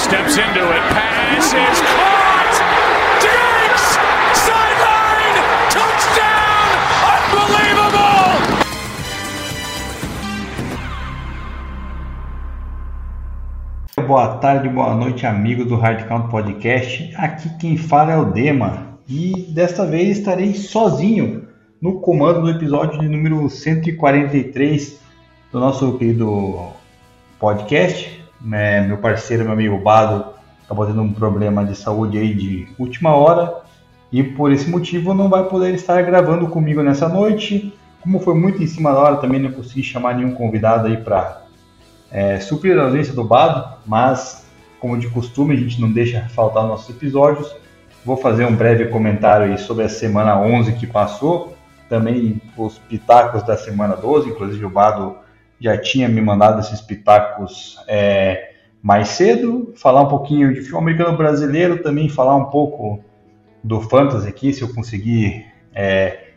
Steps into it. Pass is caught! Sideline! Touchdown! Unbelievable! Boa tarde, boa noite, amigos do Hard Count Podcast. Aqui quem fala é o Dema e desta vez estarei sozinho no comando do episódio de número 143 do nosso querido podcast. É, meu parceiro, meu amigo Bado, acabou tendo um problema de saúde aí de última hora e por esse motivo não vai poder estar gravando comigo nessa noite. Como foi muito em cima da hora, também não consegui chamar nenhum convidado aí para é, suprir a ausência do Bado, mas como de costume a gente não deixa faltar nossos episódios. Vou fazer um breve comentário aí sobre a semana 11 que passou, também os pitacos da semana 12, inclusive o Bado já tinha me mandado esses pitacos é, mais cedo, falar um pouquinho de filme americano brasileiro, também falar um pouco do fantasy aqui, se eu conseguir é,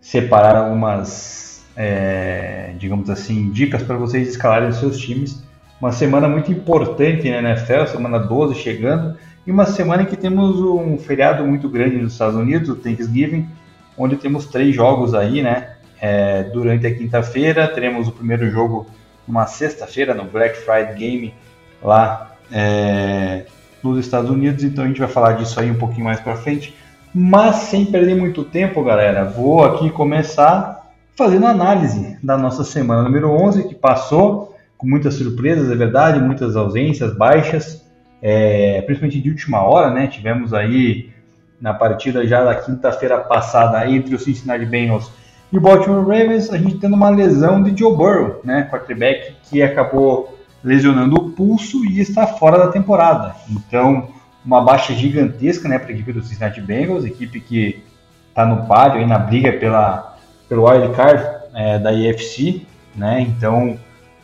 separar algumas, é, digamos assim, dicas para vocês escalarem os seus times. Uma semana muito importante na NFL, semana 12 chegando, e uma semana em que temos um feriado muito grande nos Estados Unidos, o Thanksgiving, onde temos três jogos aí, né? É, durante a quinta-feira, teremos o primeiro jogo numa sexta-feira, no Black Friday Game, lá é, nos Estados Unidos, então a gente vai falar disso aí um pouquinho mais para frente. Mas sem perder muito tempo, galera, vou aqui começar fazendo análise da nossa semana número 11, que passou com muitas surpresas, é verdade, muitas ausências, baixas, é, principalmente de última hora, né? Tivemos aí na partida já da quinta-feira passada entre o Cincinnati Bengals e o Baltimore Ravens, a gente tendo uma lesão de Joe Burrow, né, quarterback que acabou lesionando o pulso e está fora da temporada. Então, uma baixa gigantesca, né, para a equipe do Cincinnati Bengals, equipe que está no páreo aí na briga pela pelo wild card é, da IFC, né? Então,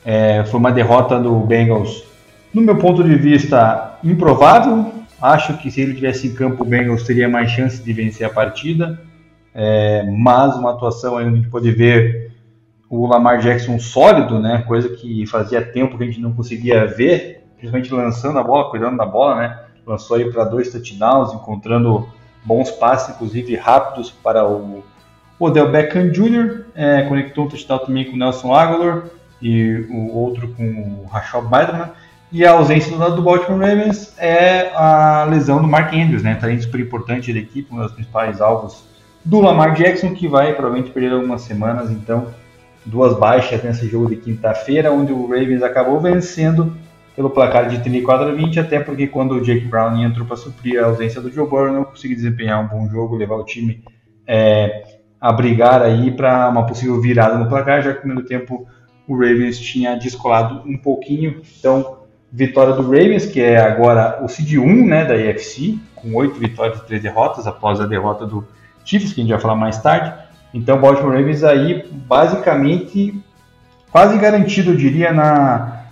é, foi uma derrota do Bengals, no meu ponto de vista, improvável. Acho que se ele tivesse em campo, o Bengals teria mais chance de vencer a partida. É, mas uma atuação aí onde a gente pode ver o Lamar Jackson sólido, né? Coisa que fazia tempo que a gente não conseguia ver, principalmente lançando a bola, cuidando da bola, né? Lançou aí para dois touchdowns, encontrando bons passes, inclusive rápidos para o Odell Beckham Jr. É, conectou um touchdown também com o Nelson Aguilar e o outro com o Rashad Bateman. E a ausência do lado do Baltimore Ravens é a lesão do Mark Andrews, né? Talento super importante da equipe, um dos principais alvos do Lamar Jackson, que vai provavelmente perder algumas semanas. Então, duas baixas nesse jogo de quinta-feira, onde o Ravens acabou vencendo pelo placar de 34 a 20, até porque quando o Jake Brown entrou para suprir a ausência do Joe Burrow, não conseguiu desempenhar um bom jogo, levar o time é, a brigar aí para uma possível virada no placar, já que no primeiro tempo o Ravens tinha descolado um pouquinho. Então, vitória do Ravens, que é agora o seed 1 né, da EFC, com 8 vitórias e 3 derrotas, após a derrota do Chiefs, que a gente vai falar mais tarde. Então, Baltimore Ravens aí, basicamente, quase garantido, eu diria, na,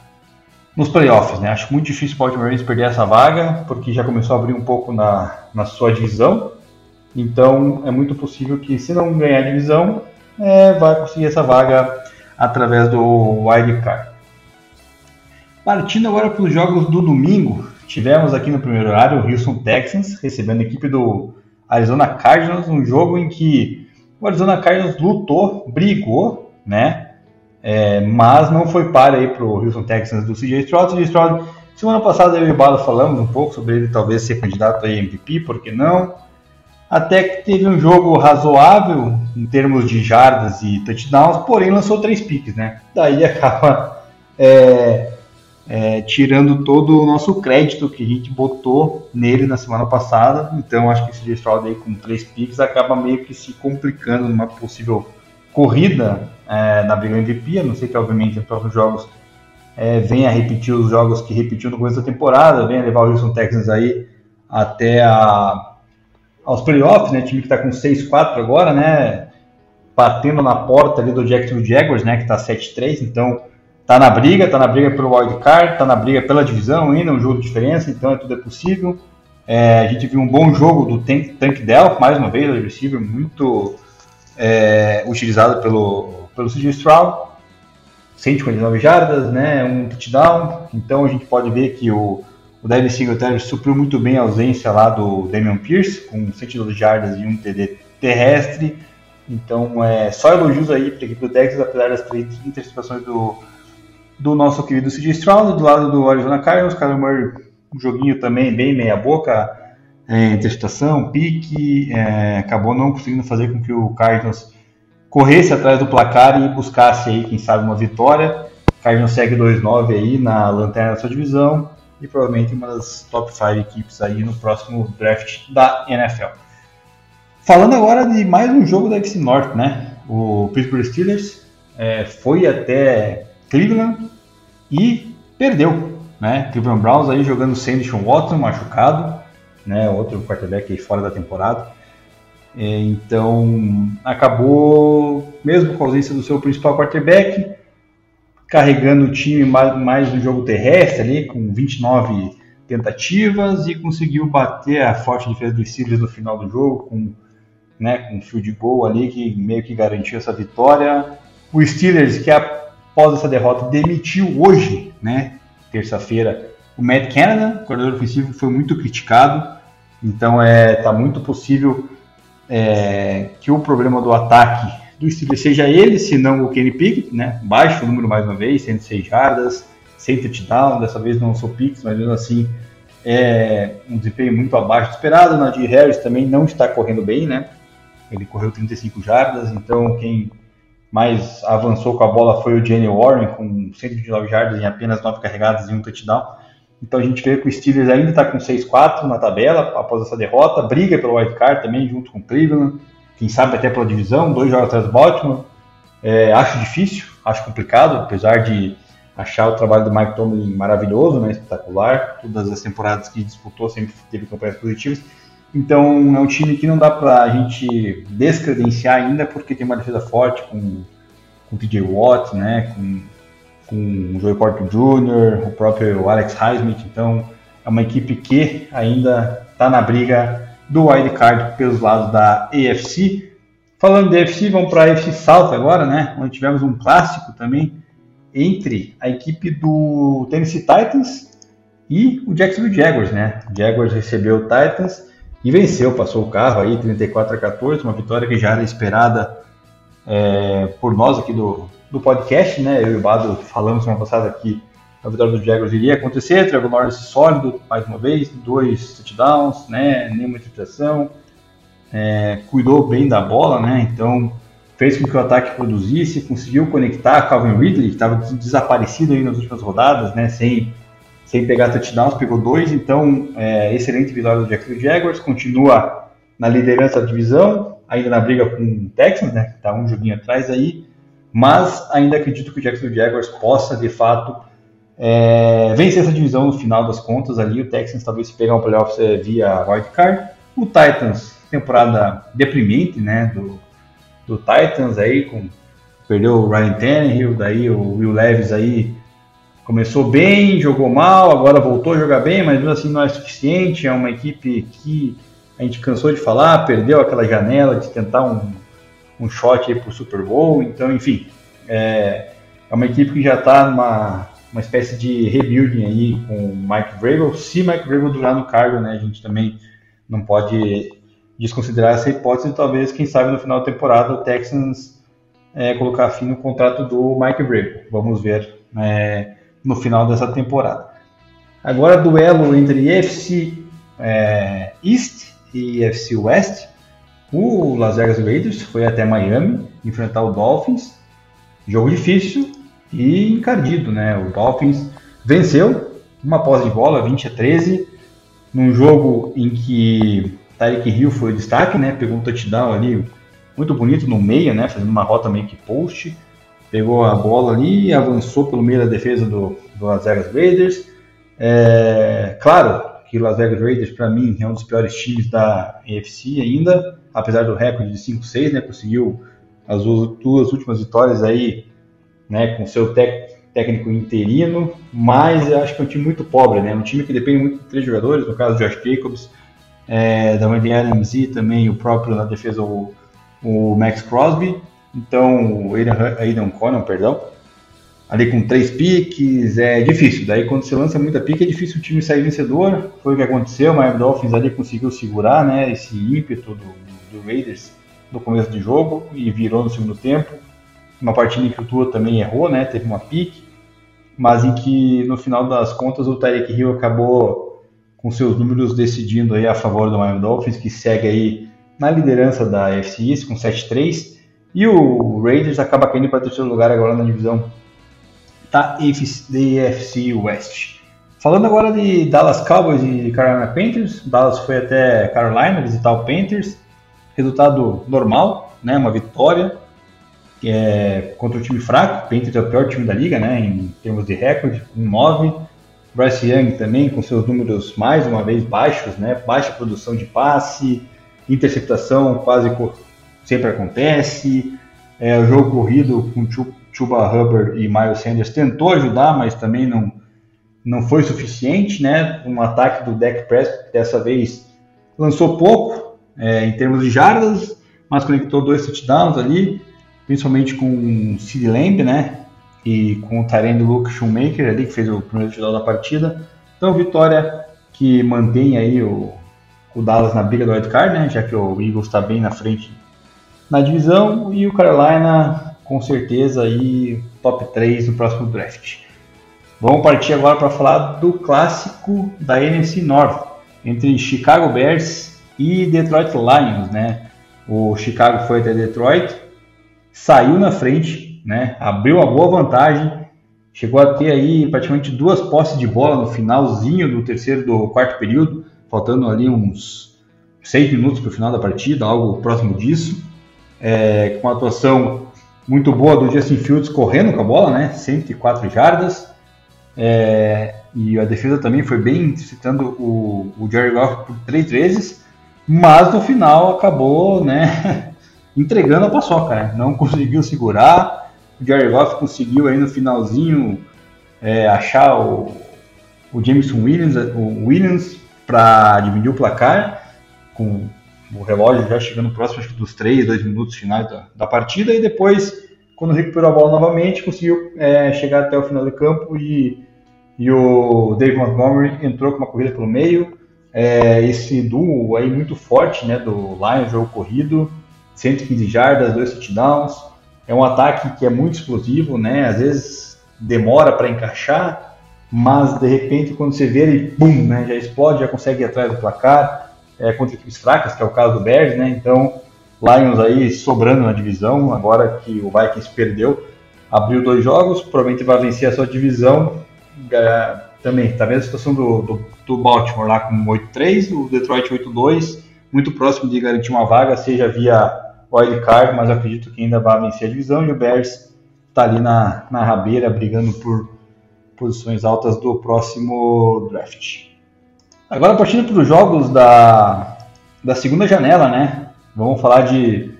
nos playoffs. Né? Acho muito difícil o Baltimore Ravens perder essa vaga, porque já começou a abrir um pouco na, na sua divisão. Então, é muito possível que, se não ganhar a divisão, é, vai conseguir essa vaga através do wild card. Partindo agora para os jogos do domingo, tivemos aqui no primeiro horário o Houston Texans recebendo a equipe do Arizona Cardinals, um jogo em que o Arizona Cardinals lutou, brigou, né? É, mas não foi para aí para o Houston Texans do CJ Stroud. CJ Stroud, semana passada eu e o Bala falamos um pouco sobre ele talvez ser candidato a MVP, por que não? Até que teve um jogo razoável em termos de jardas e touchdowns, porém lançou três piques, né? Daí acaba é, é, tirando todo o nosso crédito que a gente botou nele na semana passada. Então acho que esse Stroud aí com três picks acaba meio que se complicando numa possível corrida é, na briga MVP. A não sei que obviamente em próximos jogos é, venha repetir os jogos que repetiu no começo da temporada, venha levar o Houston Texans aí até a, aos playoffs, né? Time que está com 6-4 agora, né? Batendo na porta ali do Jacksonville Jaguars, né? Que está 7-3, então tá na briga, tá na briga pelo wild card, tá na briga pela divisão ainda, um jogo de diferença, então é tudo é possível. É, a gente viu um bom jogo do Tank, Tank Dell, mais uma vez, receiver muito é, utilizado pelo, pelo CJ Stroud. 149 jardas, né, um touchdown. Então a gente pode ver que o, o Devin Singletary supriu muito bem a ausência lá do Damian Pierce, com 112 jardas e um TD terrestre. Então, é só elogios aí para a equipe do Texas, apesar das três interceptações do, do nosso querido CJ Stroud, do lado do Arizona Cardinals, Kyler Murray, um joguinho também bem meia boca, é, interceptação, pique, é, acabou não conseguindo fazer com que o Cardinals corresse atrás do placar e buscasse aí, quem sabe, uma vitória. O Cardinals segue 2-9 aí na lanterna da sua divisão e provavelmente uma das top 5 equipes aí no próximo draft da NFL. Falando agora de mais um jogo da FC North, né? O Pittsburgh Steelers é, foi até Cleveland e perdeu, né? Cleveland Browns aí jogando sem Deshaun Watson machucado, né? Outro quarterback aí fora da temporada. É, então acabou, mesmo com a ausência do seu principal quarterback, carregando o time mais, no jogo terrestre ali, com 29 tentativas e conseguiu bater a forte defesa dos Steelers no final do jogo com, né, com um field goal ali que meio que garantiu essa vitória. O Steelers que após essa derrota demitiu hoje, né, terça-feira, o Matt Canada, coordenador ofensivo, foi muito criticado. Então é tá muito possível é, que o problema do ataque do Steelers seja ele, se não o Kenny Pickett, né? Baixo número mais uma vez, 106 jardas, 100 touchdown, dessa vez não sou Pickett, mas mesmo assim é um desempenho muito abaixo do esperado. Nadir Harris também não está correndo bem, né? Ele correu 35 jardas, então quem mais avançou com a bola foi o Jenny Warren, com 129 jardas em apenas 9 carregadas e um touchdown. Então a gente vê que o Steelers ainda está com 6-4 na tabela após essa derrota, briga pelo wild card também junto com o Cleveland quem sabe até pela divisão, dois jogos atrás do Baltimore. É, acho difícil, acho complicado, apesar de achar o trabalho do Mike Tomlin maravilhoso, né, espetacular. Todas as temporadas que disputou sempre teve campanhas positivas. Então é um time que não dá para a gente descredenciar ainda, porque tem uma defesa forte com, com o TJ Watt, né, com, com o Joey Porter Jr., o próprio Alex Highsmith. Então é uma equipe que ainda está na briga do wildcard pelos lados da AFC. Falando de AFC, vamos para a AFC South agora, né? Onde tivemos um clássico também entre a equipe do Tennessee Titans e o Jacksonville Jaguars, né? O Jaguars recebeu o Titans e venceu, passou o carro aí, 34 a 14, uma vitória que já era esperada é, por nós aqui do, do podcast, né? Eu e o Bado falamos semana passada aqui a vitória do Jaguars iria acontecer. Trevor Lawrence sólido, mais uma vez, dois touchdowns, né, nenhuma interceptação, é, cuidou bem da bola, né, então fez com que o ataque produzisse, conseguiu conectar Calvin Ridley, que estava desaparecido aí nas últimas rodadas, né, sem, sem pegar touchdowns, pegou dois, então é, excelente vitória do Jacksonville Jaguars, continua na liderança da divisão, ainda na briga com o Texans, né, que está um joguinho atrás aí, mas ainda acredito que o Jacksonville Jaguars possa, de fato, é, vencer essa divisão no final das contas ali. O Texans talvez pegar um playoffs é, via wildcard. O Titans, temporada deprimente, né? Do, do Titans aí, com, perdeu o Ryan Tannehill, daí o Will Levis aí começou bem, jogou mal, agora voltou a jogar bem, mas assim não é suficiente. É uma equipe que a gente cansou de falar, perdeu aquela janela de tentar um, um shot aí pro Super Bowl. Então, enfim, é, é uma equipe que já está numa uma espécie de rebuilding aí com o Mike Vrabel. Se Mike Vrabel durar no cargo, né, a gente também não pode desconsiderar essa hipótese. Talvez, quem sabe, no final da temporada o Texans é, colocar fim no contrato do Mike Vrabel. Vamos ver é, no final dessa temporada. Agora, duelo entre FC é, East e FC West. O Las Vegas Raiders foi até Miami enfrentar o Dolphins. Jogo difícil, e encardido, né? O Dolphins venceu uma posse de bola, 20 a 13, num jogo em que Tyreek Hill foi o destaque, né? Pegou um touchdown ali muito bonito no meio, né? Fazendo uma rota meio que post. Pegou a bola ali avançou pelo meio da defesa do, do Las Vegas Raiders. É, claro que Las Vegas Raiders, para mim, é um dos piores times da NFC ainda, apesar do recorde de 5-6, né? Conseguiu as duas últimas vitórias aí, né? Com seu técnico interino, mas acho que é um time muito pobre, né? Um time que depende muito de três jogadores, no caso Josh Jacobs, é, da Wendy Adams e também o próprio na defesa o, o Max Crosby, então o Aidan, Conan, perdão, ali com três piques, é difícil. Daí quando você lança muita pique é difícil o time sair vencedor. Foi o que aconteceu, o Miami Dolphins ali conseguiu segurar, né, esse ímpeto do, do Raiders no começo de jogo e virou no segundo tempo. Uma partida em que o Tua também errou, né, teve uma pique, mas em que no final das contas o Tyreek Hill acabou com seus números decidindo aí a favor do Miami Dolphins, que segue aí na liderança da AFC East com 7-3, e o Raiders acaba caindo para terceiro lugar agora na divisão da AFC West. Falando agora de Dallas Cowboys e Carolina Panthers, Dallas foi até Carolina visitar o Panthers, resultado normal, né, uma vitória é, contra o time fraco, o Panthers é o pior time da liga, né, em termos de recorde, com 9, Bryce Young também com seus números mais uma vez baixos, né? Baixa produção de passe, interceptação quase sempre acontece. É, o jogo corrido com Chuba Hubbard e Miles Sanders tentou ajudar, mas também não, não foi suficiente, né? Um ataque do Dak Prescott dessa vez lançou pouco é, em termos de jardas, mas conectou dois touchdowns ali, principalmente com o Sid Lamb, né? e com o Tyrande Luke Shoemaker ali, que fez o primeiro touchdown da partida. Então, vitória que mantém aí o, o Dallas na briga do wildcard, né, já que o Eagles está bem na frente na divisão, e o Carolina com certeza aí top 3 no próximo draft. Vamos partir agora para falar do clássico da NFC North, entre Chicago Bears e Detroit Lions, né? O Chicago foi até Detroit, saiu na frente, né? Abriu uma boa vantagem, chegou a ter aí praticamente duas posses de bola no finalzinho do terceiro do quarto período, faltando ali uns seis minutos para o final da partida, algo próximo disso, é, com uma atuação muito boa do Justin Fields correndo com a bola, né? 104 jardas. É, e a defesa também foi bem citando o, o Jerry Goff por três vezes, mas no final acabou, né, entregando a paçoca, né? Não conseguiu segurar, o Jerry Goff conseguiu aí no finalzinho é, achar o, o Jameson Williams, o Williams para dividir o placar, com o relógio já chegando próximo acho dos 3, 2 minutos finais da, da partida, e depois, quando recuperou a bola novamente, conseguiu é, chegar até o final do campo e, e o Dave Montgomery entrou com uma corrida pelo meio. É, esse duo aí muito forte né, do Lions, jogo corrido, 115 jardas, dois touchdowns, é um ataque que é muito explosivo, né? Às vezes demora para encaixar, mas de repente quando você vê ele, bum, né? Já explode, já consegue ir atrás do placar. É, contra equipes fracas, que é o caso do Bears, né? Então, Lions aí sobrando na divisão, agora que o Vikings perdeu, abriu dois jogos, provavelmente vai vencer a sua divisão. É, também, tá vendo a situação do, do, do Baltimore lá com 8-3, o Detroit 8-2, muito próximo de garantir uma vaga, seja via wildcard, mas acredito que ainda vai vencer a divisão. E o Bears está ali na, na rabeira, brigando por posições altas do próximo draft. Agora, partindo para os jogos da, da segunda janela, né? Vamos falar de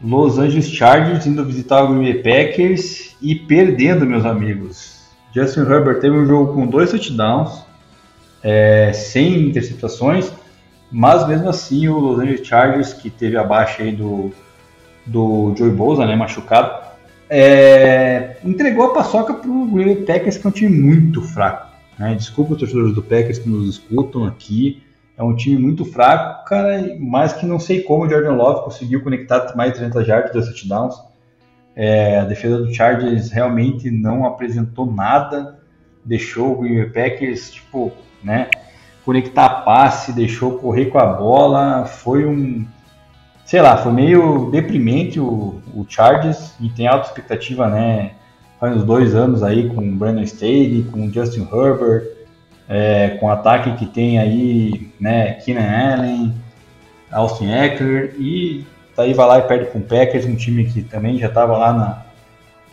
Los Angeles Chargers indo visitar o Green Bay Packers e perdendo, meus amigos. Justin Herbert teve um jogo com dois touchdowns, é, sem interceptações, mas mesmo assim o Los Angeles Chargers, que teve a baixa aí do do Joey Bosa, né, machucado, é, entregou a paçoca para o Green Bay Packers, que é um time muito fraco. Né? Desculpa os torcedores do Packers que nos escutam aqui, é um time muito fraco, cara, mas que não sei como o Jordan Love conseguiu conectar mais de 300 yards, dois touchdowns. É, a defesa do Chargers realmente não apresentou nada, deixou o Green Bay Packers, tipo, né, conectar passe, deixou correr com a bola, foi um sei lá, foi meio deprimente o, o Chargers e tem alta expectativa, né? Faz uns dois anos aí com o Brandon Staley, com o Justin Herbert, é, com o ataque que tem aí, né? Keenan Allen, Austin Eckler e daí vai lá e perde com o Packers, um time que também já estava lá na,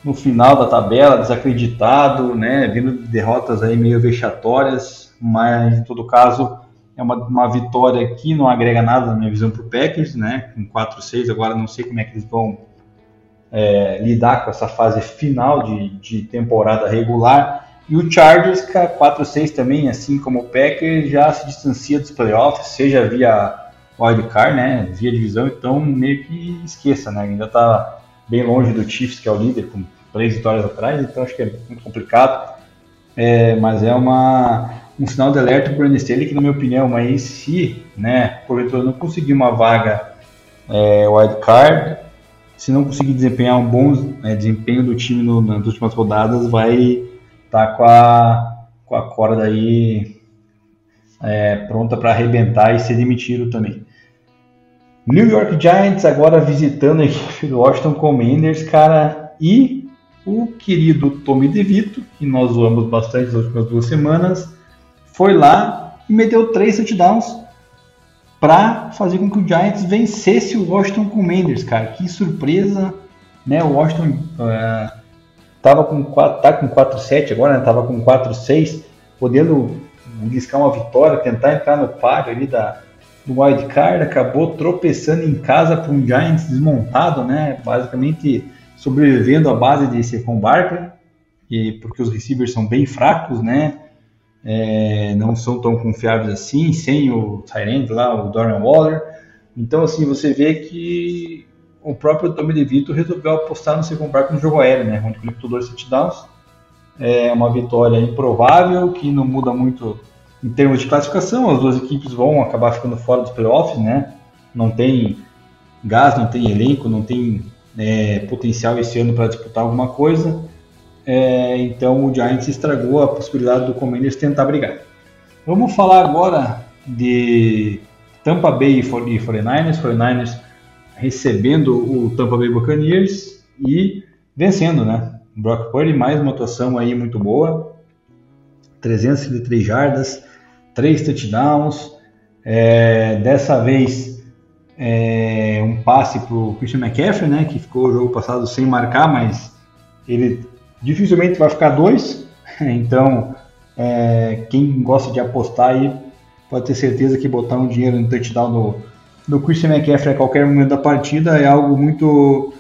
no final da tabela, desacreditado, né? Vindo de derrotas aí meio vexatórias, mas em todo caso é uma, uma vitória que não agrega nada na minha visão para o Packers, né? Com 4-6, agora não sei como é que eles vão é, lidar com essa fase final de, de temporada regular. E o Chargers, 4-6 também, assim como o Packers, já se distancia dos playoffs, seja via wildcard, né? Via divisão, então meio que esqueça, né? Ainda está bem longe do Chiefs, que é o líder, com três vitórias atrás, então acho que é muito complicado. É, mas é uma, um sinal de alerta para o Staley, que na minha opinião, mas se, né, porventura não conseguir uma vaga é, wildcard, se não conseguir desempenhar um bom né, desempenho do time no, nas últimas rodadas, vai estar tá com, a, com a corda aí é, pronta para arrebentar e ser demitido também. New York Giants agora visitando a equipe do Washington Commanders, cara, e o querido Tommy DeVito, que nós zoamos bastante nas últimas duas semanas, foi lá e meteu três touchdowns para fazer com que o Giants vencesse o Washington Commanders, cara. Que surpresa, né? O Washington uh, tava com 4, tá com 4-7 agora, né? Tava com 4-6, podendo buscar uma vitória, tentar entrar no páreo ali da, do wild card, acabou tropeçando em casa para um Giants desmontado, né? Basicamente sobrevivendo à base de Secon Barkley, e, porque os receivers são bem fracos, né? É, não são tão confiáveis assim, sem o Tyrant lá, o Dorian Waller. Então, assim, você vê que o próprio Tommy DeVito resolveu apostar no Secon Barkley no jogo aéreo, né? Onde conectou dois touchdowns. É uma vitória improvável, que não muda muito em termos de classificação. As duas equipes vão acabar ficando fora dos playoffs, né? Não tem gás, não tem elenco, não tem é, potencial esse ano para disputar alguma coisa. É, então o Giants estragou a possibilidade do Commanders tentar brigar. Vamos falar agora de Tampa Bay e 49ers. 49ers recebendo o Tampa Bay Buccaneers e vencendo, né? Brock Purdy, mais uma atuação aí muito boa. 303 jardas, 3 touchdowns. É, dessa vez é, um passe para o Christian McCaffrey, né, que ficou o jogo passado sem marcar, mas ele dificilmente vai ficar dois. Então, é, quem gosta de apostar aí pode ter certeza que botar um dinheiro no touchdown do, do Christian McCaffrey a qualquer momento da partida é algo muito,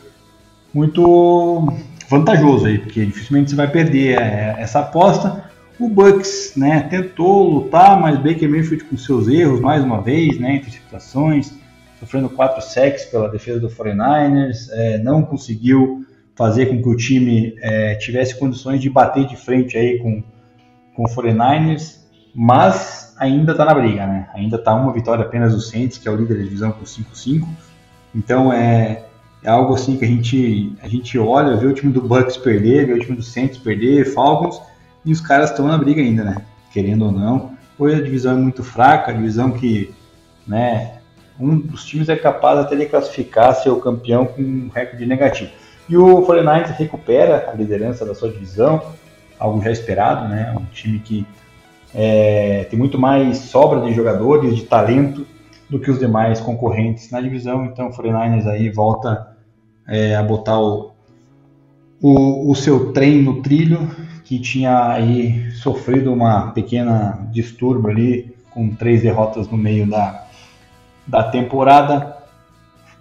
muito vantajoso aí, porque dificilmente você vai perder é, essa aposta. O Bucks, né, tentou lutar, mas Baker Mayfield com seus erros mais uma vez, né, interceptações, sofrendo quatro sacks pela defesa do 49ers, é, não conseguiu fazer com que o time é, tivesse condições de bater de frente aí com, com o 49ers, mas ainda está na briga, né? Ainda está uma vitória apenas do Saints, que é o líder da divisão com 5-5. Então é, é algo assim que a gente, a gente olha, vê o time do Bucks perder, vê o time do Saints perder, Falcons, e os caras estão na briga ainda, né? Querendo ou não. Pois a divisão é muito fraca, a divisão que né, um dos times é capaz até de classificar ser o campeão com um recorde negativo. E o 49ers recupera a liderança da sua divisão, algo já esperado, né? Um time que é, tem muito mais sobra de jogadores, de talento, do que os demais concorrentes na divisão. Então o 49ers aí volta é, a botar o, o, o, seu trem no trilho, que tinha aí sofrido uma pequena distúrbio ali, com três derrotas no meio da, da temporada.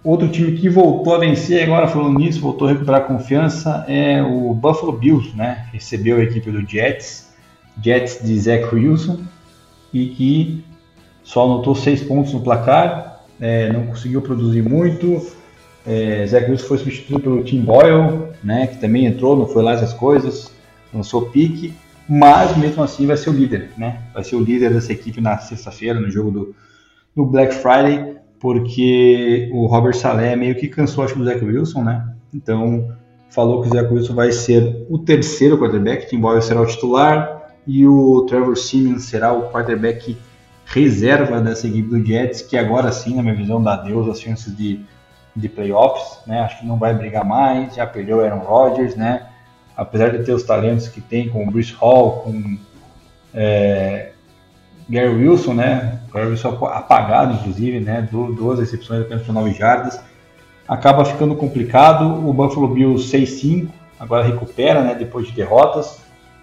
Outro time que voltou a vencer, agora falando nisso, voltou a recuperar confiança, é o Buffalo Bills, né? Recebeu a equipe do Jets, Jets de Zach Wilson, e que só anotou seis pontos no placar, é, não conseguiu produzir muito. É, Zach Wilson foi substituído pelo Tim Boyle, né? Que também entrou, não foi lá essas coisas, lançou pique, mas mesmo assim vai ser o líder, né? Vai ser o líder dessa equipe na sexta-feira, no jogo do, no Black Friday, porque o Robert Saleh meio que cansou, acho, do Zach Wilson, né? Então, falou que o Zach Wilson vai ser o terceiro quarterback, Tim Boyle será o titular e o Trevor Simeon será o quarterback reserva dessa equipe do Jets, que agora sim, na minha visão, dá Deus as chances de, de playoffs, né? Acho que não vai brigar mais, já perdeu Aaron Rodgers, né? Apesar de ter os talentos que tem, com o Bruce Hall, com é, Gary Wilson, né? Gary Wilson apagado, inclusive, né? Duas recepções apenas por 9 jardas. Acaba ficando complicado. O Buffalo Bills 6-5, agora recupera, né? Depois de derrotas.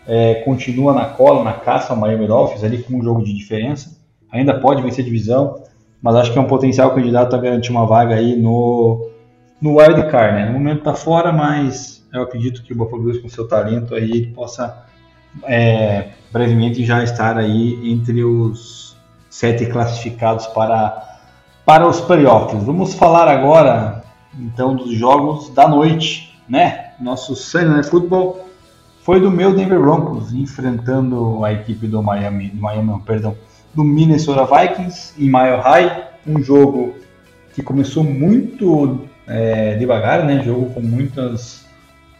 É, continua na cola, na caça ao Miami Dolphins ali com um jogo de diferença. ainda pode vencer a divisão, mas acho que é um potencial candidato a garantir uma vaga aí no, no Wild Card, né? No momento está fora, mas eu acredito que o Buffalo Bills com seu talento aí possa é, brevemente já estar aí entre os sete classificados para, para os playoffs. Vamos falar agora então dos jogos da noite, né? Nosso Sunday Night Football foi do meu Denver Broncos enfrentando a equipe do Miami, do Miami, perdão, do Minnesota Vikings em Mile High, um jogo que começou muito é, devagar, né? Jogo com muitas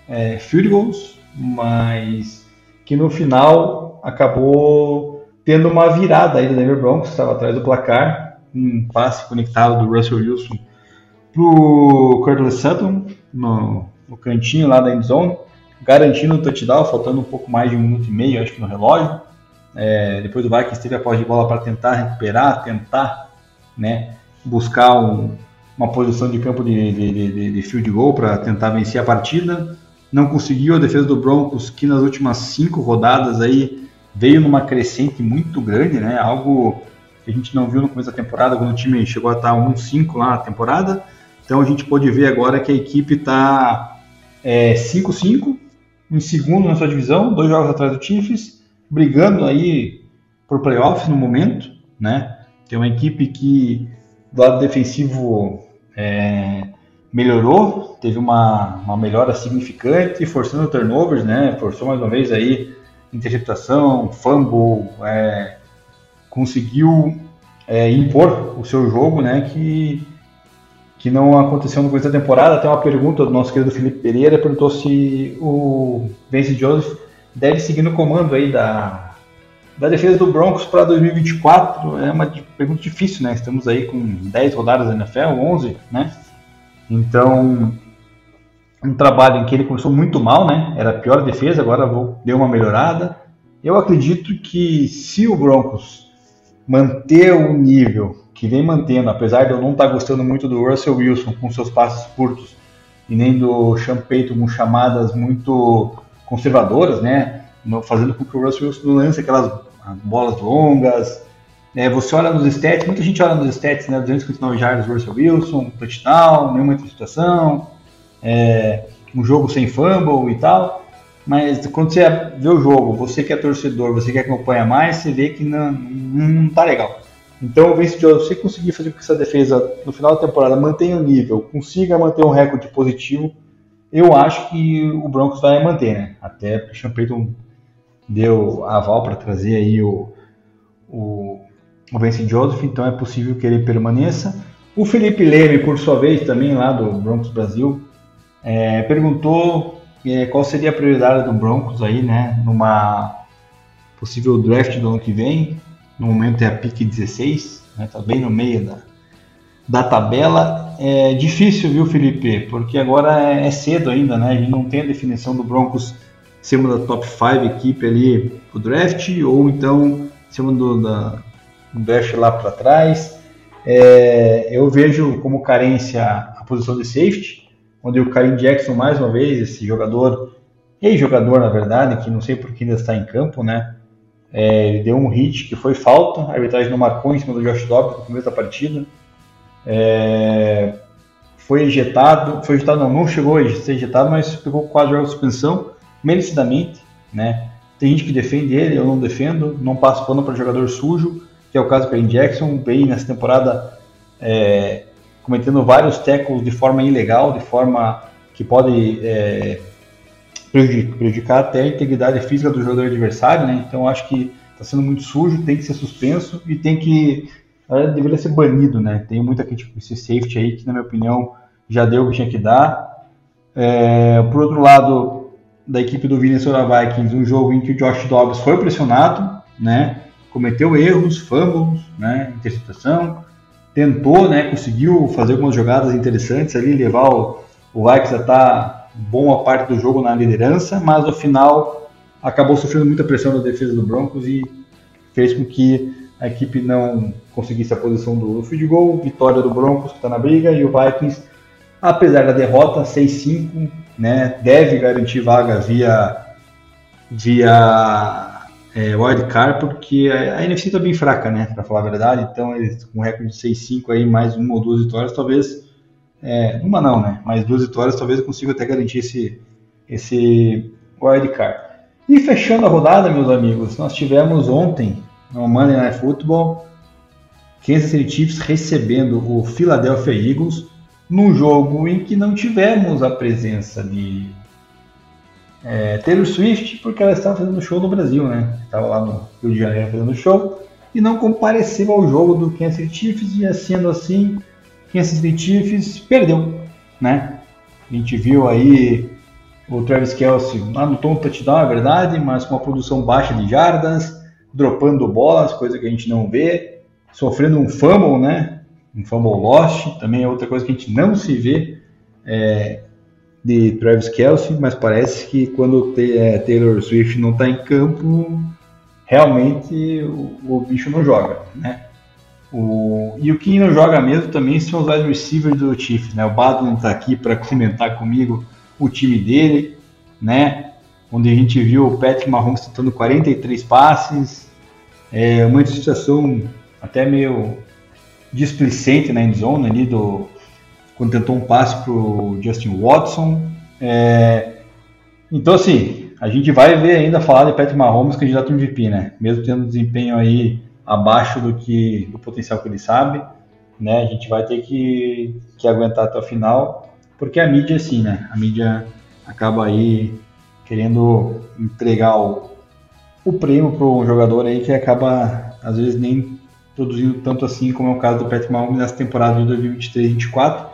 é, field goals, mas que no final acabou tendo uma virada aí do Denver Broncos, estava atrás do placar, um passe conectado do Russell Wilson pro Curtis Sutton no, no cantinho lá da endzone, garantindo o touchdown, faltando um pouco mais de um minuto e meio, acho que no relógio. É, depois o Vikings teve a posse de bola para tentar recuperar, tentar né, buscar um, uma posição de campo de, de, de, de field goal para tentar vencer a partida. Não conseguiu a defesa do Broncos, que nas últimas cinco rodadas aí veio numa crescente muito grande, né? Algo que a gente não viu no começo da temporada, quando o time chegou a estar 1-5 lá na temporada. Então a gente pode ver agora que a equipe está é, 5-5, em segundo na sua divisão, dois jogos atrás do Chiefs, brigando aí por playoffs no momento, né? Tem uma equipe que do lado defensivo é, melhorou, teve uma, uma melhora significante, forçando turnovers, né? Forçou mais uma vez aí interceptação, fumble, é, conseguiu é, impor o seu jogo, né? Que que não aconteceu no começo da temporada. Tem uma pergunta do nosso querido Felipe Pereira, perguntou se o Vince Joseph deve seguir no comando aí da, da defesa do Broncos para 2024. É uma pergunta difícil, né? Estamos aí com 10 rodadas da NFL, 11, né? Então, um trabalho em que ele começou muito mal, né? Era a pior defesa, agora deu uma melhorada. Eu acredito que se o Broncos manter o nível que vem mantendo, apesar de eu não estar tá gostando muito do Russell Wilson com seus passos curtos e nem do Sean Payton com chamadas muito conservadoras, né? Fazendo com que o Russell Wilson lance aquelas bolas longas. É, você olha nos stats, muita gente olha nos stats, né? 259 jardas Russell Wilson, touchdown, nenhuma interceptação, é, um jogo sem fumble e tal. Mas quando você vê o jogo, você que é torcedor, você que acompanha mais, você vê que não, não, não tá legal. Então, o Vince Jones, se conseguir fazer com que essa defesa no final da temporada mantenha o nível, consiga manter um recorde positivo, eu acho que o Broncos vai manter, né? Até porque o Sean Payton deu aval para trazer aí o, o, o Vince Joseph, então é possível que ele permaneça. O Felipe Leme, por sua vez, também lá do Broncos Brasil, é, perguntou é, qual seria a prioridade do Broncos aí, né? Numa possível draft do ano que vem no momento é a pique 16, está né, tá bem no meio da, da tabela. É difícil, viu, Felipe? Porque agora é, é cedo ainda, né? A gente não tem a definição do Broncos ser uma da top 5 equipe ali pro draft, ou então ser uma do, da, draft lá para trás. É, eu vejo como carência a posição de safety, onde o Karim Jackson, mais uma vez, esse jogador, ex-jogador na verdade, que não sei por que ainda está em campo, né? É, ele deu um hit que foi falta, a arbitragem não marcou em cima do Josh Dobbs no começo da partida. É, foi ejetado, foi ejetado não, não chegou a ser ejetado, mas pegou quatro jogos de suspensão, merecidamente, né? Tem gente que defende ele, eu não defendo, não passo pano para jogador sujo, que é o caso do Perry Jackson, veio nessa temporada é, cometendo vários tackles de forma ilegal, de forma que pode é, prejudicar até a integridade física do jogador adversário, né? Então acho que está sendo muito sujo, tem que ser suspenso e tem que deveria ser banido, né? Tem muita crítica esse safety aí que na minha opinião já deu o que tinha que dar. É, por outro lado, da equipe do Minnesota Vikings, um jogo em que o Josh Dobbs foi pressionado, né? Cometeu erros, fumbles, né? Interceptação, tentou, né? Conseguiu fazer algumas jogadas interessantes ali, levar o, o Vikings a estar boa parte do jogo na liderança, mas no final acabou sofrendo muita pressão da defesa do Broncos e fez com que a equipe não conseguisse a posição do field goal, vitória do Broncos que está na briga e o Vikings, apesar da derrota 6-5, né, deve garantir vaga via via é, wildcard, porque a, a NFC está bem fraca, né? Para falar a verdade. Então, eles com um recorde de 6-5 aí, mais uma ou duas vitórias, talvez. É, uma não, né? Mais duas vitórias, talvez eu consiga até garantir esse, esse wildcard. E fechando a rodada, meus amigos, nós tivemos ontem, no Monday Night Football, Kansas City Chiefs recebendo o Philadelphia Eagles num jogo em que não tivemos a presença de é, Taylor Swift, porque ela estava fazendo show no Brasil, né? Estava lá no Rio de Janeiro fazendo show e não compareceu ao jogo do Kansas City Chiefs e sendo assim, Kansas City Chiefs perdeu, né? A gente viu aí o Travis Kelsey anotou um touchdown, é verdade, mas com uma produção baixa de jardas, dropando bolas, coisa que a gente não vê, sofrendo um fumble, né? Um fumble lost, também é outra coisa que a gente não se vê é, de Travis Kelsey, mas parece que quando é, Taylor Swift não está em campo, realmente o, o, bicho não joga, né? O, e o que não joga mesmo também são os wide receivers do Chiefs, né? O Badland está aqui para comentar comigo o time dele, né? Onde a gente viu o Patrick Mahomes tentando 43 passes, é uma situação até meio displicente na endzone ali do quando tentou um passe para o Justin Watson. É, então assim, a gente vai ver ainda falar de Patrick Mahomes candidato MVP, né? Mesmo tendo desempenho aí abaixo do que do potencial que ele sabe, né? A gente vai ter que, que aguentar até o final, porque a mídia é assim, né? A mídia acaba aí querendo entregar o, o prêmio para um jogador aí que acaba às vezes nem produzindo tanto assim como é o caso do Patrick Mahomes nessa temporada de 2023-2024.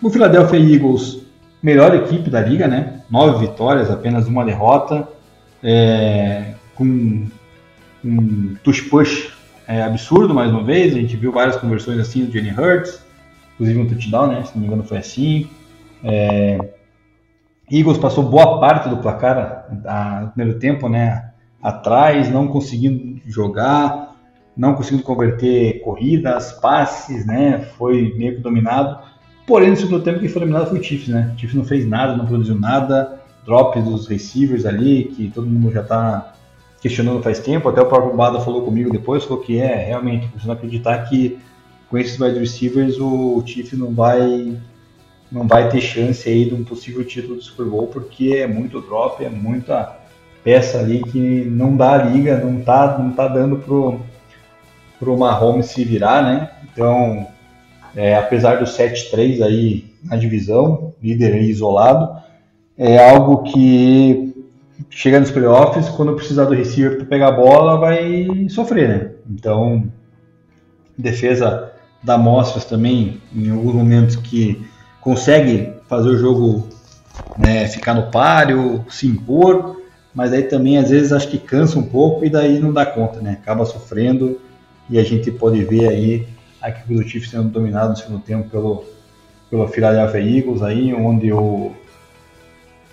O Philadelphia Eagles, melhor equipe da liga, né? Nove vitórias, apenas uma derrota, é, com um push push é, absurdo mais uma vez. A gente viu várias conversões assim do Jenny Hurts, inclusive um touchdown, né? Se não me engano foi assim. É, Eagles passou boa parte do placar no primeiro tempo, né? Atrás, não conseguindo jogar, não conseguindo converter corridas, passes, né? Foi meio que dominado. Porém, no segundo tempo que foi dominado foi o Chiefs, né? O Chiefs não fez nada, não produziu nada. Drop dos receivers ali, que todo mundo já está questionando faz tempo. Até o próprio Bada falou comigo depois, falou que é realmente, você não acreditar que com esses wide receivers o Chiefs não vai não vai ter chance aí de um possível título do Super Bowl, porque é muito drop, é muita peça ali que não dá a liga, não tá, não tá dando pro, para o Mahomes se virar, né? Então, é, apesar do 7-3 aí na divisão, líder isolado, é algo que chega nos playoffs, quando precisar do receiver para pegar a bola, vai sofrer, né? Então, defesa da Mostras também, em alguns momentos que consegue fazer o jogo né, ficar no páreo, se impor, mas aí também às vezes acho que cansa um pouco e daí não dá conta, né? Acaba sofrendo e a gente pode ver aí a equipe do Chiefs sendo dominada no segundo tempo pelo, pelo Philadelphia Eagles, aí, onde o,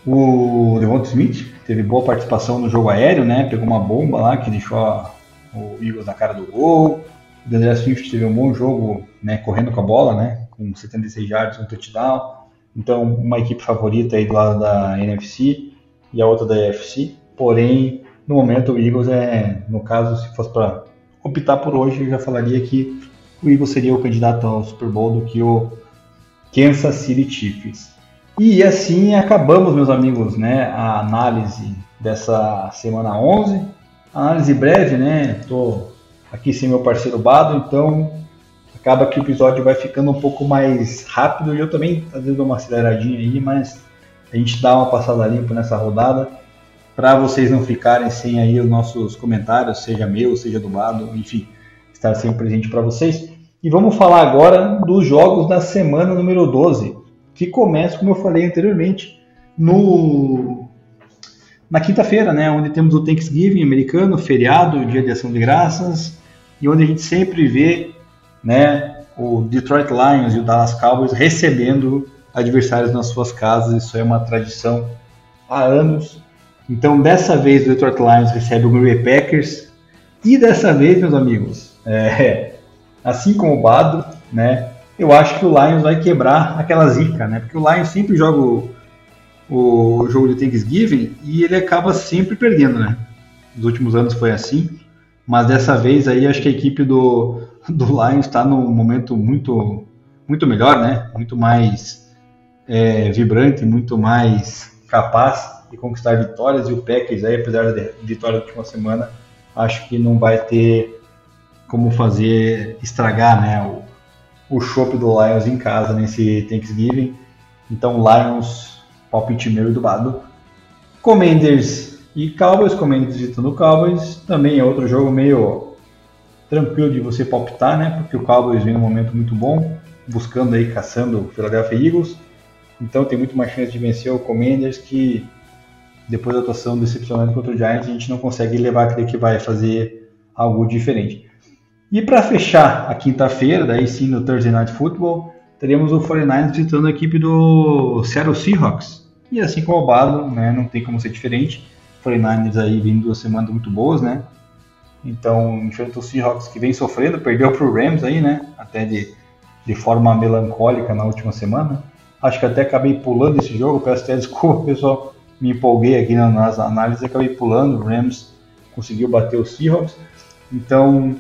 o Devonta Smith teve boa participação no jogo aéreo, né? Pegou uma bomba lá que deixou a, o Eagles na cara do gol. O Daniel Swift teve um bom jogo, né? Correndo com a bola, né? Com 76 yards, um touchdown. Então, uma equipe favorita aí do lado da NFC e a outra da AFC. Porém, no momento o Eagles é, no caso, se fosse para optar por hoje, eu já falaria que o Eagles seria o candidato ao Super Bowl do que o Kansas City Chiefs. E assim acabamos, meus amigos, né, a análise dessa semana 11. Análise breve, né? Tô aqui sem meu parceiro Bado, então acaba que o episódio vai ficando um pouco mais rápido e eu também às vezes dou uma aceleradinha aí, mas a gente dá uma passada limpa nessa rodada para vocês não ficarem sem aí os nossos comentários, seja meu, seja do lado, enfim, estar sempre presente para vocês. E vamos falar agora dos jogos da semana número 12, que começa, como eu falei anteriormente, no na quinta-feira, né, onde temos o Thanksgiving americano, feriado, dia de ação de graças, e onde a gente sempre vê, né, o Detroit Lions e o Dallas Cowboys recebendo adversários nas suas casas. Isso é uma tradição há anos então, dessa vez, o Detroit Lions recebe o Green Bay Packers. E dessa vez, meus amigos, é, assim como o Bado, né, eu acho que o Lions vai quebrar aquela zica, né? Porque o Lions sempre joga o, o jogo de Thanksgiving e ele acaba sempre perdendo, né? Nos últimos anos foi assim, mas dessa vez aí acho que a equipe do, do Lions está num momento muito, muito melhor, né? Muito mais é, vibrante, muito mais capaz de conquistar vitórias. E o Packers aí, apesar da vitória da última semana, acho que não vai ter como fazer estragar, né? O, o chopp do Lions em casa nesse Thanksgiving. Então, Lions, palpite meu e do Bado. Commanders e Cowboys, Commanders visitando o Cowboys, também é outro jogo meio tranquilo de você palpitar, né? Porque o Cowboys vem num momento muito bom, buscando aí, caçando o Philadelphia Eagles. Então tem muito mais chance de vencer o Commanders que depois da atuação decepcionante contra o Giants, a gente não consegue levar a crer que vai fazer algo diferente. E para fechar a quinta-feira, daí sim no Thursday Night Football, teremos o 49ers visitando a equipe do Seattle Seahawks. E assim como o Bado, né, não tem como ser diferente. 49ers aí vindo duas semanas muito boas, né? Então, enfrenta o Seahawks que vem sofrendo, perdeu para o Rams aí, né? Até de, de forma melancólica na última semana. Acho que até acabei pulando esse jogo, peço até desculpa, pessoal. Me empolguei aqui nas análises acabei pulando. O Rams conseguiu bater o Seahawks. Então,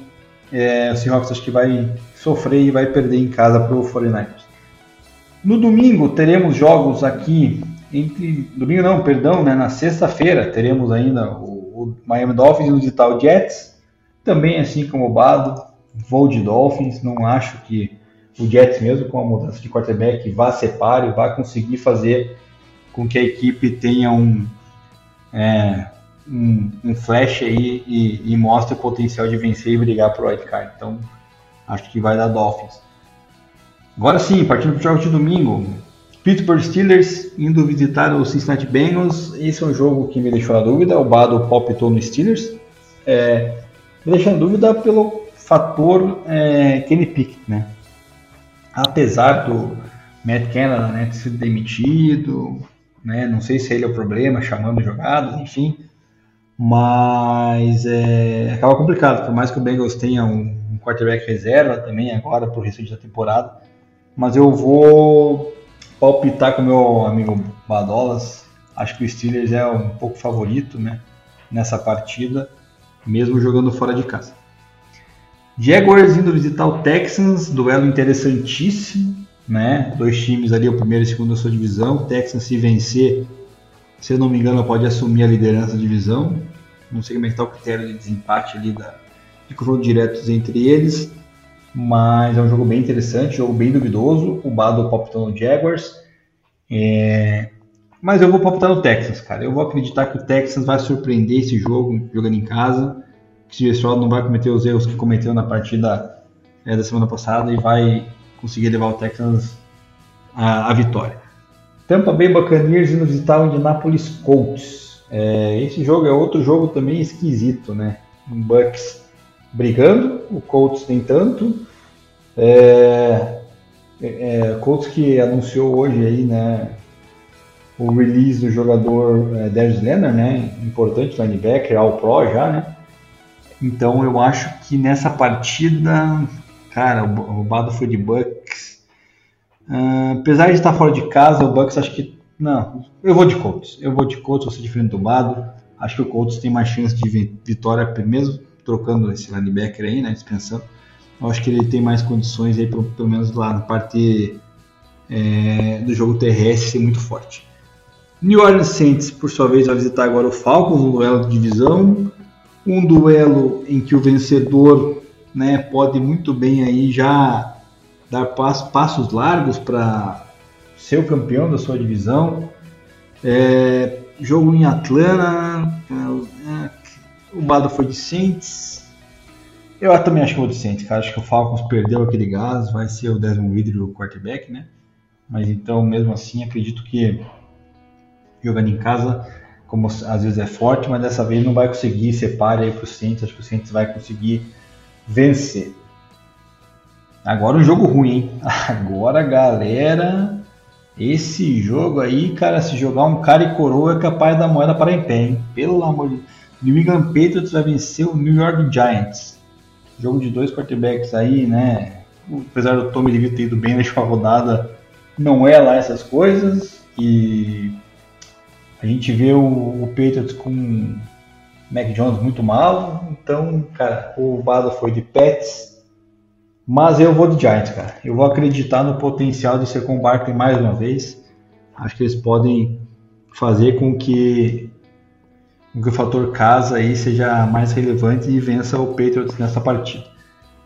é, o Seahawks acho que vai sofrer e vai perder em casa para o 49ers. No domingo teremos jogos aqui entre domingo não, perdão, né, na sexta-feira teremos ainda o, o Miami Dolphins no Digital Jets, também assim como o Bado, vou de Dolphins, não acho que o Jets mesmo com a mudança de quarterback vá ser páreo, vá conseguir fazer com que a equipe tenha um, é, um, um, flash aí e, e, mostre o potencial de vencer e brigar white card. Então, acho que vai dar Dolphins. Agora sim, partindo para o jogo de domingo, Pittsburgh Steelers indo visitar o Cincinnati Bengals. Esse é um jogo que me deixou na dúvida. O Bado palpitou no Steelers. É, me deixou na dúvida pelo fator é, Kenny Pickett, né? Apesar do Matt Canada né, ter sido demitido, né? Não sei se ele é o problema, chamando jogadas, enfim. Mas é, acaba complicado, por mais que o Bengals tenha um, um quarterback reserva também agora para o restante da temporada. Mas eu vou palpitar com meu amigo Badolas. Acho que o Steelers é um pouco favorito né, nessa partida, mesmo jogando fora de casa. Jaguars indo visitar o Texans, duelo interessantíssimo, né? Dois times ali, o primeiro e o segundo da sua divisão. O Texans se vencer, se eu não me engano, pode assumir a liderança da divisão. Não sei como é que está o critério de desempate ali da, de confronto diretos entre eles mas é um jogo bem interessante, jogo bem duvidoso. O Bado palpitou no Jaguars. É... Mas eu vou palpitar no Texas, cara. Eu vou acreditar que o Texas vai surpreender esse jogo jogando em casa. Que o Stroud não vai cometer os erros que cometeu na partida é, da semana passada e vai conseguir levar o Texas à, à vitória. Tampa Bay Buccaneers indo visitar o Indianapolis Colts. É, esse jogo é outro jogo também esquisito, né? Um Bucks brigando, o Colts nem tanto. É, é, Colts que anunciou hoje aí, né, o release do jogador é, Darius Leonard, né, importante linebacker, all pro já, né. Então eu acho que nessa partida, cara, o roubado foi de Bucks. Uh, apesar de estar fora de casa, o Bucks acho que não, eu vou de Colts. Eu vou de Colts, vou ser diferente do Bado. Acho que o Colts tem mais chance de vitória mesmo trocando esse linebacker aí, né, dispensando. Eu acho que ele tem mais condições aí, pelo, pelo menos lá na parte é, do jogo terrestre ser muito forte. New Orleans Saints, por sua vez, vai visitar agora o Falcons, um duelo de divisão, um duelo em que o vencedor né, pode muito bem aí já dar passo, passos largos para ser o campeão da sua divisão. É, jogo em Atlanta, o Bado foi de Saints. Eu também acho que vou de Saints, cara. Acho que o Falcons perdeu aquele gás, vai ser o Desmond Ridley o quarterback, né? Mas então, mesmo assim, acredito que jogando em casa, como às vezes é forte, mas dessa vez não vai conseguir ser páreo aí pro Saints. Acho que o Saints vai conseguir vencer. Agora um jogo ruim, hein? Agora, galera, esse jogo aí, cara, se jogar um cara e coroa é capaz da moeda para em pé, hein? Pelo amor de. New England Patriots vai vencer o New York Giants. Jogo de dois quarterbacks aí, né? Apesar do Tommy DeVito ter ido bem na última rodada, não é lá essas coisas. E a gente vê o, o Patriots com Mac Jones muito mal. Então, cara, o Bado foi de Pets. Mas eu vou de Giants, cara. Eu vou acreditar no potencial de ser com Barkley mais uma vez. Acho que eles podem fazer com que, com que o fator casa aí seja mais relevante e vença o Patriots nessa partida.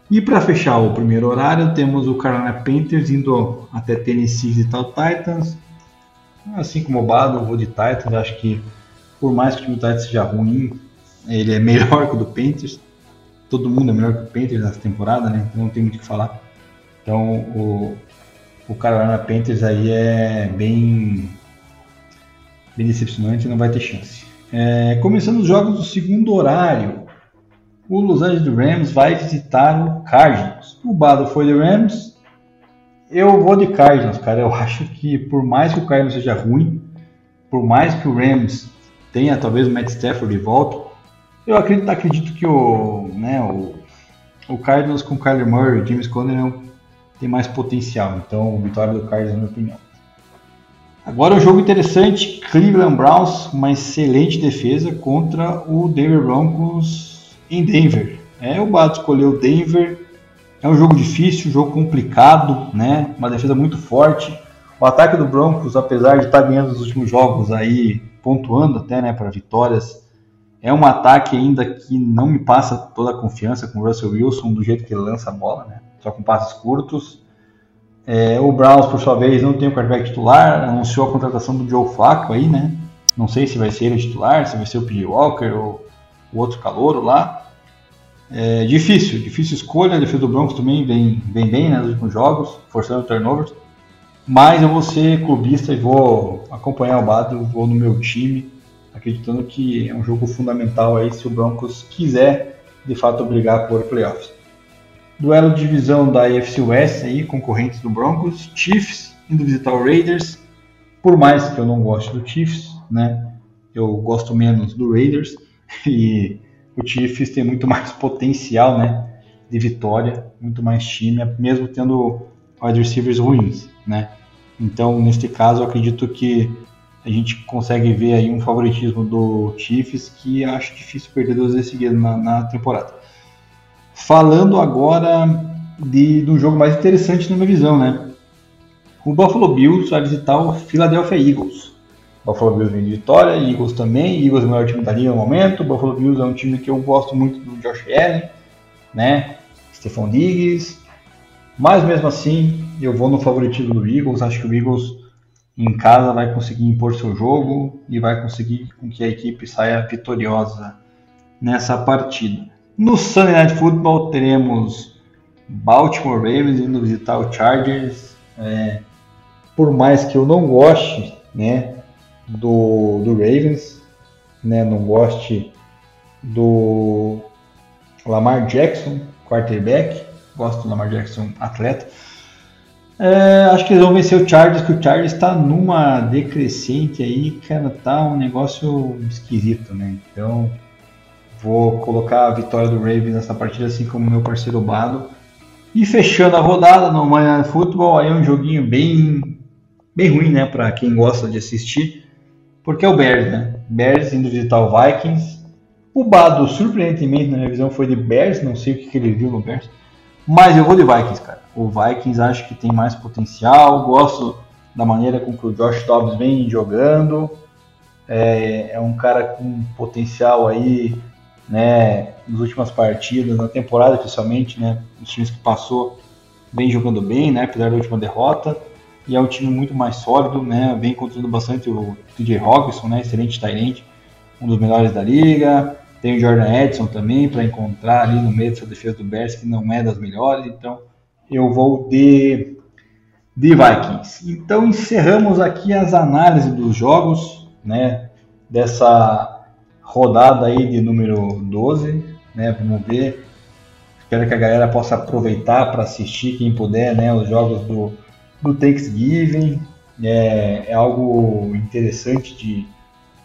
E para fechar o primeiro horário, temos o Carolina Panthers indo até Tennessee e tal Titans. Assim como o Bado, eu vou de Titans. Acho que por mais que o time do Titans seja ruim, ele é melhor que o do Panthers. Todo mundo é melhor que o Panthers nessa temporada, né? Então não tem muito o que falar. Então o, o Carolina Panthers aí é bem, bem decepcionante e não vai ter chance. É, começando os jogos do segundo horário, o Los Angeles Rams vai visitar o Cardinals. O Bado foi de Rams, eu vou de Cardinals, cara. Eu acho que por mais que o Cardinals seja ruim, por mais que o Rams tenha talvez o Matt Stafford de volta, eu acredito, acredito que o, né, o, o Cardinals com o Kyler Murray James Conner tem mais potencial. Então, vitória do Cardinals, na minha opinião. Agora um jogo interessante, Cleveland Browns, uma excelente defesa contra o Denver Broncos em Denver. É, o Bato escolheu Denver, é um jogo difícil, um jogo complicado, né? Uma defesa muito forte. O ataque do Broncos, apesar de estar ganhando os últimos jogos aí, pontuando até, né, para vitórias, é um ataque ainda que não me passa toda a confiança com o Russell Wilson do jeito que ele lança a bola, né? Só com passes curtos. É, o Browns, por sua vez, não tem o quarterback titular, anunciou a contratação do Joe Flacco aí, né? Não sei se vai ser ele titular, se vai ser o P.J. Walker ou o outro calouro lá. É difícil, difícil escolha. A defesa do Broncos também vem, vem bem né, nos últimos jogos, forçando turnovers. Mas eu vou ser clubista e vou acompanhar o Bado, vou no meu time, acreditando que é um jogo fundamental aí se o Broncos quiser de fato brigar por playoffs. Duelo de divisão da AFC West aí, concorrentes do Broncos, Chiefs indo visitar o Raiders. Por mais que eu não goste do Chiefs, né? Eu gosto menos do Raiders e o Chiefs tem muito mais potencial, né, de vitória, muito mais time, mesmo tendo wide receivers ruins, né? Então, neste caso, eu acredito que a gente consegue ver aí um favoritismo do Chiefs que acho difícil perder duas vezes seguidas na, na, temporada. Falando agora de, do jogo mais interessante na minha visão, né? O Buffalo Bills vai visitar o Philadelphia Eagles. Buffalo Bills vem de vitória, Eagles também. Eagles é o melhor time da liga no momento. Buffalo Bills é um time que eu gosto muito do Josh Allen, né? Stephon Diggs. Mas mesmo assim, eu vou no favoritismo do Eagles. Acho que o Eagles em casa vai conseguir impor seu jogo e vai conseguir com que a equipe saia vitoriosa nessa partida. No Sunday Night Football teremos Baltimore Ravens indo visitar o Chargers. É, por mais que eu não goste, né, do, do Ravens, né? Não goste do Lamar Jackson, quarterback. Gosto do Lamar Jackson, atleta. É, acho que eles vão vencer o Chargers, que o Chargers está numa decrescente aí, cara, tá um negócio esquisito, né? Então, vou colocar a vitória do Ravens nessa partida, assim como meu parceiro Bado. E fechando a rodada no Manhã Futebol, aí é um joguinho bem, bem ruim, né, para quem gosta de assistir porque é o Bears, né? Bears indo visitar o Vikings. O Bado, surpreendentemente, na minha visão, foi de Bears, não sei o que, que ele viu no Bears. Mas eu vou de Vikings, cara. O Vikings acho que tem mais potencial. Gosto da maneira com que o Josh Dobbs vem jogando. É, é um cara com potencial aí, né? Nas últimas partidas, na temporada especialmente, né? Os times que passou, vem jogando bem, né? Apesar da última derrota e é um time muito mais sólido, né? Vem controlando bastante o TJ Hawkinson, né? Excelente Tyrant, um dos melhores da liga. Tem o Jordan Edson também para encontrar ali no meio dessa defesa do Bears que não é das melhores. Então eu vou de, de Vikings. Então encerramos aqui as análises dos jogos, né? Dessa rodada aí de número 12, né? Vamos ver. Espero que a galera possa aproveitar para assistir, quem puder, né? Os jogos do do Thanksgiving. É, é algo interessante de,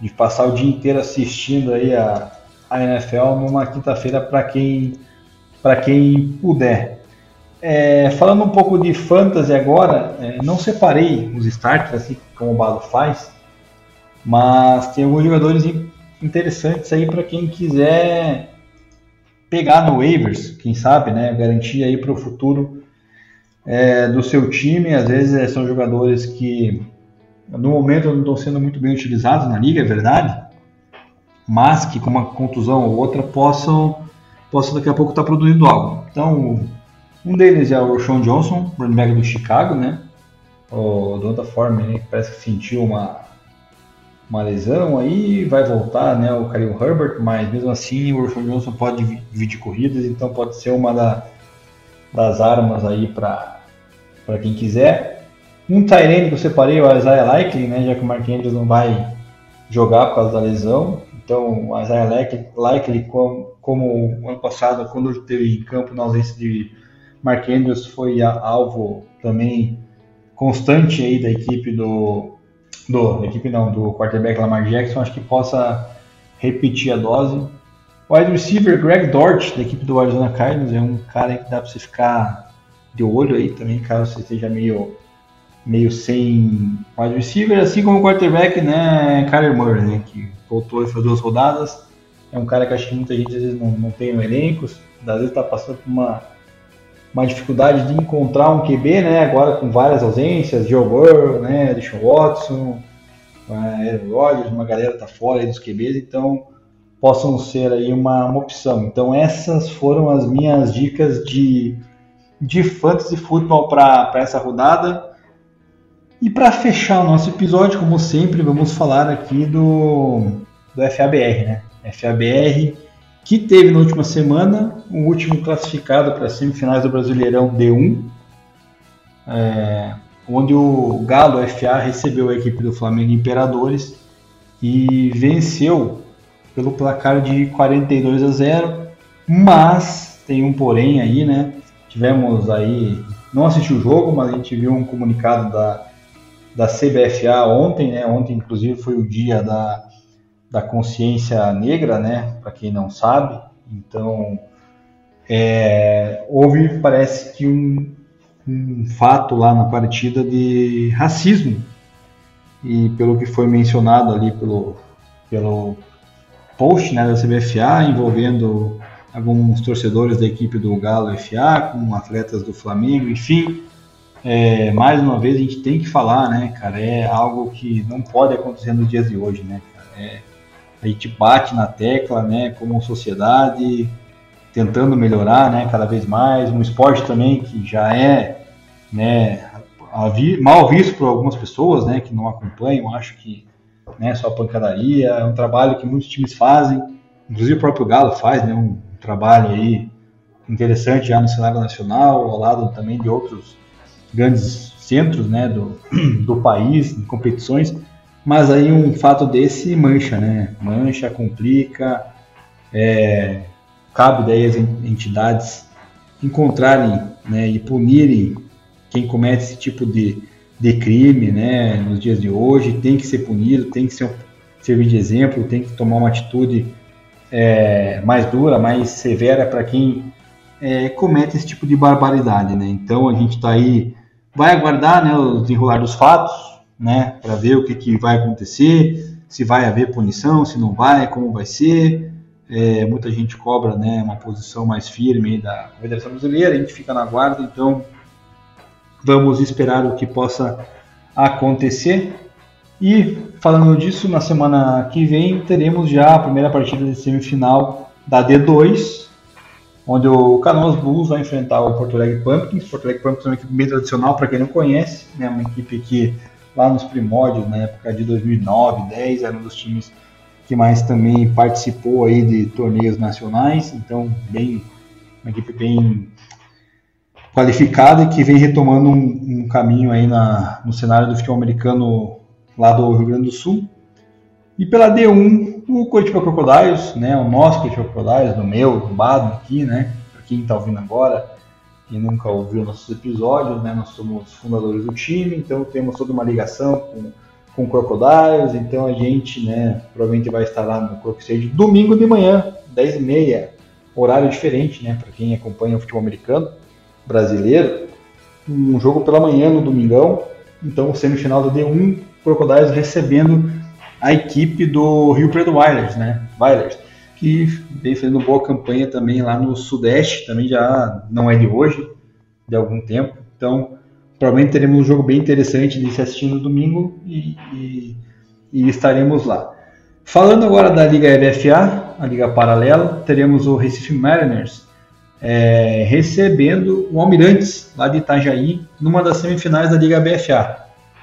de passar o dia inteiro assistindo aí a, a NFL numa quinta-feira para quem, quem puder. É, falando um pouco de fantasy agora, é, não separei os starters assim como o Balo faz, mas tem alguns jogadores interessantes aí para quem quiser pegar no waivers, quem sabe, né? Garantir aí para o futuro é, do seu time. Às vezes é, são jogadores que no momento não estão sendo muito bem utilizados na liga, é verdade, mas que com uma contusão ou outra possam, possam daqui a pouco estar tá produzindo algo. Então, um deles é o Sean Johnson, running back do Chicago, né? O Donta Forman, né, parece que sentiu uma, uma lesão aí, vai voltar, né? O Khalil Herbert, mas mesmo assim o Sean Johnson pode dividir corridas, então pode ser uma da, das armas aí para quem quiser. Um Tyrene que eu separei, o Isaiah Likely, né? Já que o Mark Andrews não vai jogar por causa da lesão. Então, o Isaiah Likely, como, como ano passado, quando teve em campo na ausência de Mark Andrews, foi alvo também constante aí da equipe do, do equipe não, do quarterback Lamar Jackson, acho que possa repetir a dose. O wide receiver Greg Dort, da equipe do Arizona Cardinals, é um cara que dá para você ficar de olho aí também, caso você esteja meio meio sem wide receiver, assim como o quarterback, né, Kyler Murray, né, que voltou essas duas rodadas. É um cara que acho que muita gente às vezes não, não tem no elenco, às vezes está passando por uma, uma dificuldade de encontrar um QB, né, agora com várias ausências, Joe Burrow, né, Deshaun Watson, Aaron Rodgers, uma galera tá fora aí dos QBs, então possam ser aí uma, uma opção. Então essas foram as minhas dicas de, de fantasy futebol para essa rodada. E para fechar o nosso episódio, como sempre, vamos falar aqui do, do FABR, né? FABR que teve na última semana o último classificado para semifinais do Brasileirão D1, é, onde o Galo FA recebeu a equipe do Flamengo Imperadores e venceu pelo placar de 42 a 0, mas tem um porém aí, né? Tivemos aí, não assisti o jogo, mas a gente viu um comunicado da da CBFA ontem, né? Ontem, inclusive, foi o dia da, da consciência negra, né? Para quem não sabe. Então, é, houve, parece que um, um fato lá na partida de racismo. E pelo que foi mencionado ali pelo, pelo post né, da CBFA, envolvendo alguns torcedores da equipe do Galo FA, com atletas do Flamengo, enfim, é, mais uma vez a gente tem que falar, né, cara, é algo que não pode acontecer nos dias de hoje, né, é, a gente bate na tecla, né, como sociedade, tentando melhorar, né, cada vez mais, um esporte também que já é, né, mal visto por algumas pessoas, né, que não acompanham, acho que, né, só pancadaria, é um trabalho que muitos times fazem, inclusive o próprio Galo faz, né, um trabalho aí interessante já no cenário nacional, ao lado também de outros grandes centros né, do, do país, em competições, mas aí um fato desse mancha, né? Mancha, complica, é, cabe daí as entidades encontrarem né, e punirem quem comete esse tipo de, de crime né, nos dias de hoje, tem que ser punido, tem que ser, servir de exemplo, tem que tomar uma atitude é, mais dura, mais severa para quem é, comete esse tipo de barbaridade. Né? Então a gente está aí vai aguardar né, o desenrolar dos fatos, né, para ver o que, que vai acontecer, se vai haver punição, se não vai, como vai ser. É, muita gente cobra né, uma posição mais firme da Federação Brasileira, a gente fica na guarda, então vamos esperar o que possa acontecer. E falando disso, na semana que vem teremos já a primeira partida de semifinal da D2, onde o Canoas Bulls vai enfrentar o Porto Alegre Pumpkins. Porto Alegre Pumpkins é uma equipe bem tradicional, para quem não conhece, né, uma equipe que lá nos primórdios, na época de 2009, 10, era um dos times que mais também participou aí de torneios nacionais, então bem uma equipe bem qualificada e que vem retomando um, um caminho aí na, no cenário do futebol americano lá do Rio Grande do Sul. E pela D1, o Curitiba Crocodiles, né, o nosso Curitiba Crocodiles, do meu, do Bado aqui, né, para quem está ouvindo agora e nunca ouviu nossos episódios, né, nós somos fundadores do time, então temos toda uma ligação com, com Crocodiles, então a gente, né, provavelmente vai estar lá no Croc Stage domingo de manhã, 10h30, horário diferente, né, para quem acompanha o futebol americano brasileiro, um jogo pela manhã no domingão, então semifinal do D1, Crocodiles recebendo a equipe do Rio Preto Wilders, né? Wilders, que vem fazendo boa campanha também lá no Sudeste, também já não é de hoje, de algum tempo. Então, provavelmente teremos um jogo bem interessante de se assistir no domingo e, e, e estaremos lá. Falando agora da Liga EBFA, a Liga Paralela, teremos o Recife Mariners é, recebendo o Almirantes, lá de Itajaí, numa das semifinais da Liga BFA.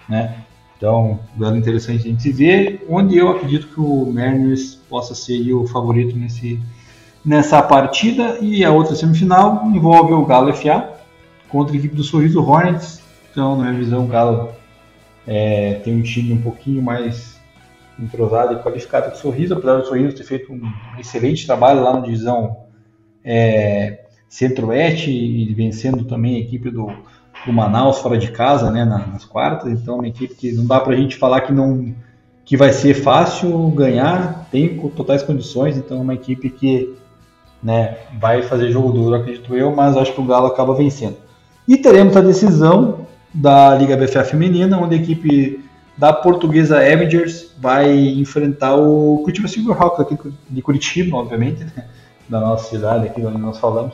Né? Então, dando interessante a gente ver, onde eu acredito que o Mariners possa ser o favorito nesse, nessa partida. E a outra semifinal envolve o Galo FA contra a equipe do Sorriso Hornets. Então, na minha visão, o Galo é, tem um time um pouquinho mais entrosado e qualificado que o Sorriso, apesar do Sorriso ter feito um excelente trabalho lá na divisão é, Centro-Oeste e vencendo também a equipe do, do Manaus fora de casa, né, nas quartas. Então, uma equipe que não dá para a gente falar que não que vai ser fácil ganhar, tem totais condições. Então, uma equipe que né, vai fazer jogo duro, acredito eu, mas acho que o Galo acaba vencendo. E teremos a decisão da Liga BFA Feminina, onde a equipe da portuguesa Avengers vai enfrentar o Curitiba Silverhawks aqui de Curitiba, obviamente, né, da nossa cidade, aqui onde nós falamos.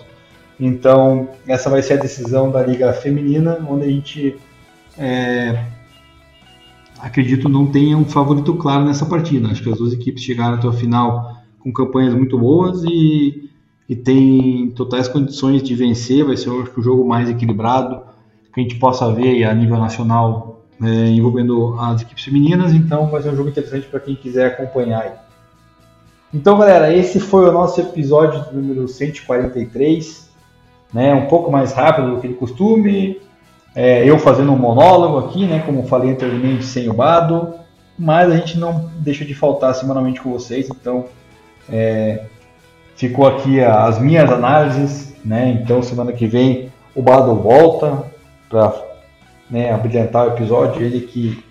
Então, essa vai ser a decisão da Liga Feminina, onde a gente, é, acredito, não tenha um favorito claro nessa partida. Acho que as duas equipes chegaram até o final com campanhas muito boas e, e tem totais condições de vencer. Vai ser o jogo mais equilibrado que a gente possa ver a nível nacional é, envolvendo as equipes femininas. Então, vai ser um jogo interessante para quem quiser acompanhar. Então, galera, esse foi o nosso episódio número 143 né, um pouco mais rápido do que de costume, é, eu fazendo um monólogo aqui, né, como falei anteriormente, sem o Bado, mas a gente não deixa de faltar semanalmente com vocês, então é, ficou aqui as minhas análises, né, então semana que vem o Bado volta para né, abrilhantar o episódio, ele que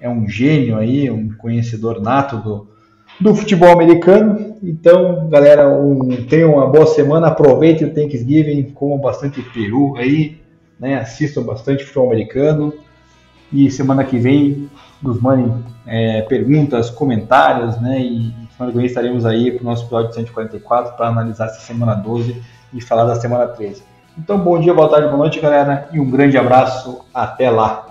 é um gênio aí, um conhecedor nato do, do futebol americano. Então, galera, um, tenham uma boa semana, aproveitem o Thanksgiving, comam bastante peru aí, né? Assistam bastante futebol americano. E semana que vem nos mandem é, perguntas, comentários, né? E semana que vem estaremos aí para o nosso episódio 144 para analisar essa semana 12 e falar da semana 13. Então, bom dia, boa tarde, boa noite, galera, e um grande abraço. Até lá!